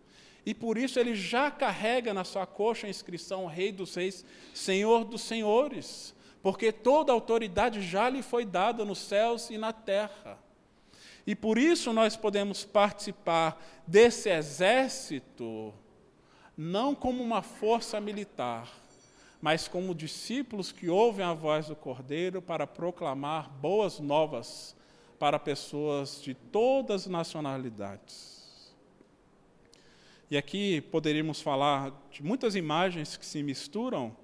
E por isso ele já carrega na sua coxa a inscrição Rei dos Reis, Senhor dos Senhores, porque toda autoridade já lhe foi dada nos céus e na terra. E por isso nós podemos participar desse exército não como uma força militar, mas como discípulos que ouvem a voz do Cordeiro para proclamar boas novas para pessoas de todas as nacionalidades. E aqui poderíamos falar de muitas imagens que se misturam.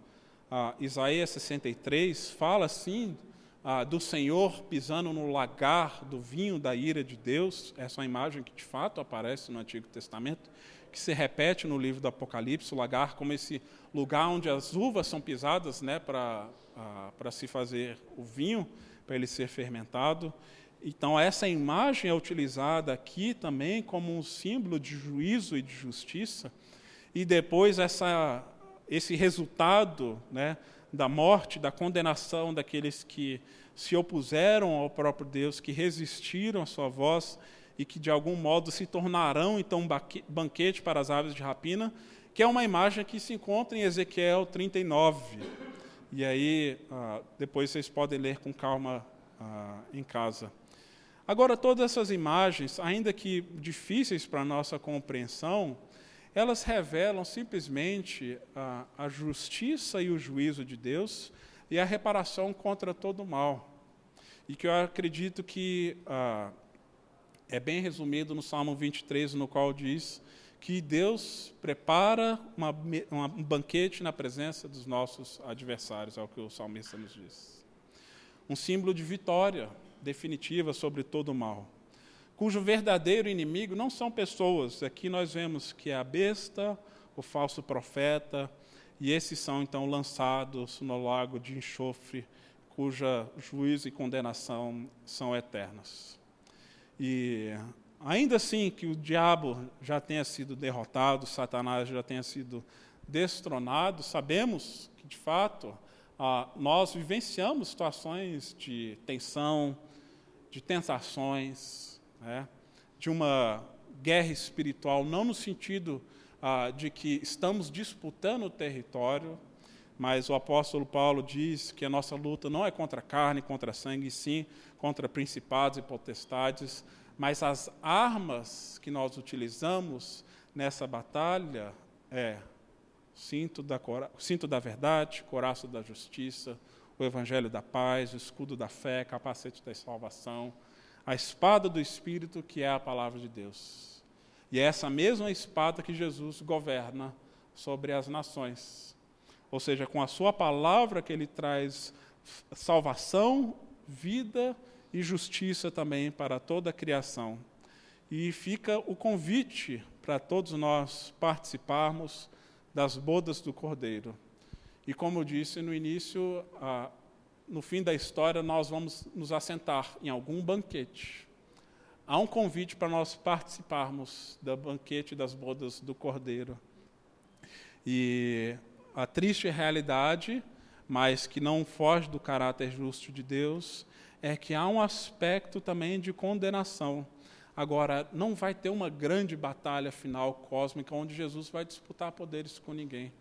Ah, Isaías 63 fala assim ah, do Senhor pisando no lagar do vinho da ira de Deus, essa é imagem que de fato aparece no Antigo Testamento, que se repete no livro do Apocalipse, o lagar como esse lugar onde as uvas são pisadas né, para uh, se fazer o vinho, para ele ser fermentado. Então, essa imagem é utilizada aqui também como um símbolo de juízo e de justiça. E depois, essa, esse resultado né, da morte, da condenação daqueles que se opuseram ao próprio Deus, que resistiram à sua voz e que de algum modo se tornarão então um banquete para as aves de rapina, que é uma imagem que se encontra em Ezequiel 39. E aí, ah, depois vocês podem ler com calma ah, em casa. Agora, todas essas imagens, ainda que difíceis para a nossa compreensão, elas revelam simplesmente a, a, justiça e o juízo de Deus e a reparação contra todo o mal. E que eu acredito que ah, é bem resumido no Salmo 23, no qual diz que Deus prepara uma, uma, um banquete na presença dos nossos adversários, é o que o salmista nos diz. Um símbolo de vitória definitiva sobre todo o mal, cujo verdadeiro inimigo não são pessoas. Aqui nós vemos que é a besta, o falso profeta, e esses são então lançados no lago de enxofre, cuja juízo e condenação são eternas. E ainda assim que o diabo já tenha sido derrotado, Satanás já tenha sido destronado, sabemos que, de fato, ah, nós vivenciamos situações de tensão, de tentações, né, de uma guerra espiritual, não no sentido ah, de que estamos disputando o território, mas o apóstolo Paulo diz que a nossa luta não é contra carne, contra sangue, sim contra principados e potestades, mas as armas que nós utilizamos nessa batalha é cinto da, cinto da verdade, coração da justiça, o evangelho da paz, o escudo da fé, capacete da salvação, a espada do Espírito, que é a palavra de Deus. E é essa mesma espada que Jesus governa sobre as nações. Ou seja, com a sua palavra que ele traz salvação, vida e justiça também para toda a criação. E fica o convite para todos nós participarmos das bodas do Cordeiro. E como eu disse no início, no fim da história, nós vamos nos assentar em algum banquete, há um convite para nós participarmos da banquete das bodas do Cordeiro. E a triste realidade, mas que não foge do caráter justo de Deus, é que há um aspecto também de condenação. Agora, não vai ter uma grande batalha final cósmica onde Jesus vai disputar poderes com ninguém,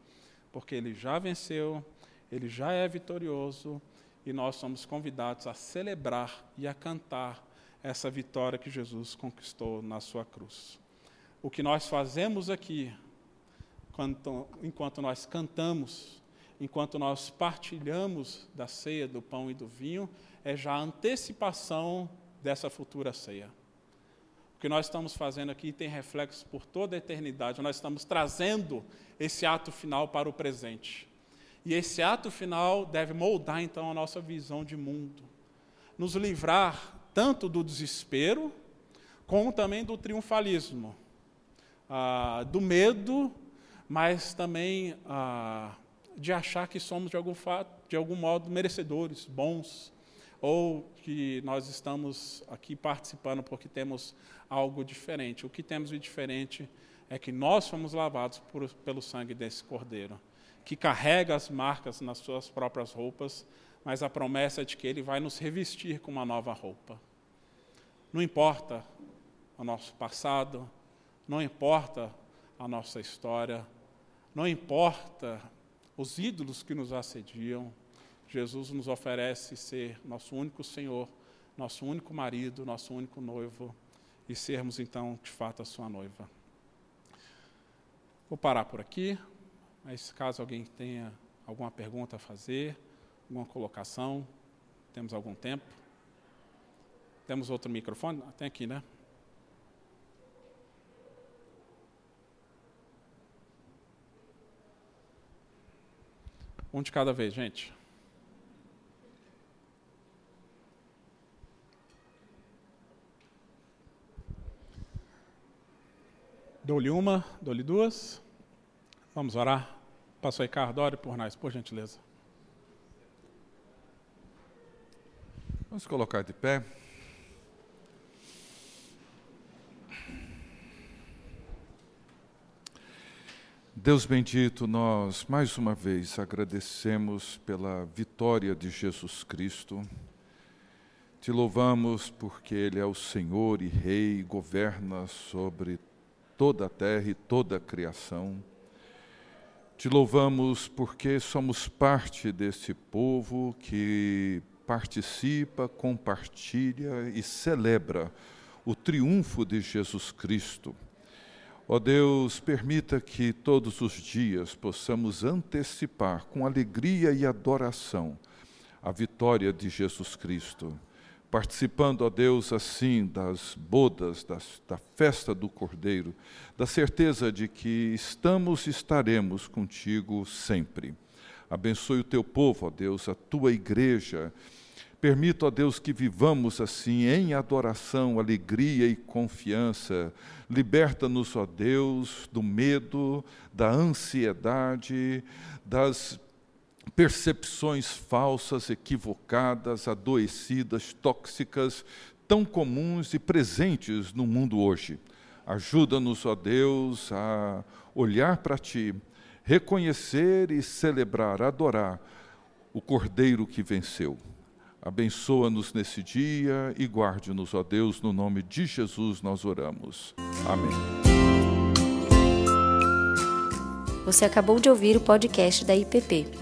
porque ele já venceu, ele já é vitorioso e nós somos convidados a celebrar e a cantar essa vitória que Jesus conquistou na sua cruz. O que nós fazemos aqui, enquanto nós cantamos, enquanto nós partilhamos da ceia, do pão e do vinho, é já a antecipação dessa futura ceia. O que nós estamos fazendo aqui tem reflexos por toda a eternidade. Nós estamos trazendo esse ato final para o presente. E esse ato final deve moldar então a nossa visão de mundo, nos livrar tanto do desespero, como também do triunfalismo, ah, do medo, mas também ah, de achar que somos de algum, fato, de algum modo merecedores, bons, ou que nós estamos aqui participando porque temos algo diferente. O que temos de diferente é que nós fomos lavados por, pelo sangue desse cordeiro, que carrega as marcas nas suas próprias roupas, mas a promessa é de que Ele vai nos revestir com uma nova roupa. Não importa o nosso passado, não importa a nossa história, não importa os ídolos que nos assediam, Jesus nos oferece ser nosso único Senhor, nosso único marido, nosso único noivo e sermos então de fato a sua noiva. Vou parar por aqui, mas caso alguém tenha alguma pergunta a fazer, alguma colocação? Temos algum tempo? Temos outro microfone? Ah, tem aqui, né? Um de cada vez, gente. Dou-lhe uma, dou-lhe duas. Vamos orar. Pastor Ricardo, ore por nós, por gentileza. Vamos colocar de pé. Deus bendito, nós mais uma vez agradecemos pela vitória de Jesus Cristo. Te louvamos porque Ele é o Senhor e Rei, governa sobre toda a terra e toda a criação. Te louvamos porque somos parte desse povo que participa, compartilha e celebra o triunfo de Jesus Cristo. Ó Deus, permita que todos os dias possamos antecipar com alegria e adoração a vitória de Jesus Cristo, participando, ó Deus, assim das bodas, das, da festa do Cordeiro, da certeza de que estamos e estaremos contigo sempre. Abençoe o teu povo, ó Deus, a tua igreja. Permita, ó Deus, que vivamos assim em adoração, alegria e confiança. Liberta-nos, ó Deus, do medo, da ansiedade, das percepções falsas, equivocadas, adoecidas, tóxicas, tão comuns e presentes no mundo hoje. Ajuda-nos, ó Deus, a olhar para Ti reconhecer e celebrar, adorar o Cordeiro que venceu. Abençoa-nos nesse dia e guarde-nos, ó Deus, no nome de Jesus nós oramos. Amém. Você acabou de ouvir o podcast da IPP.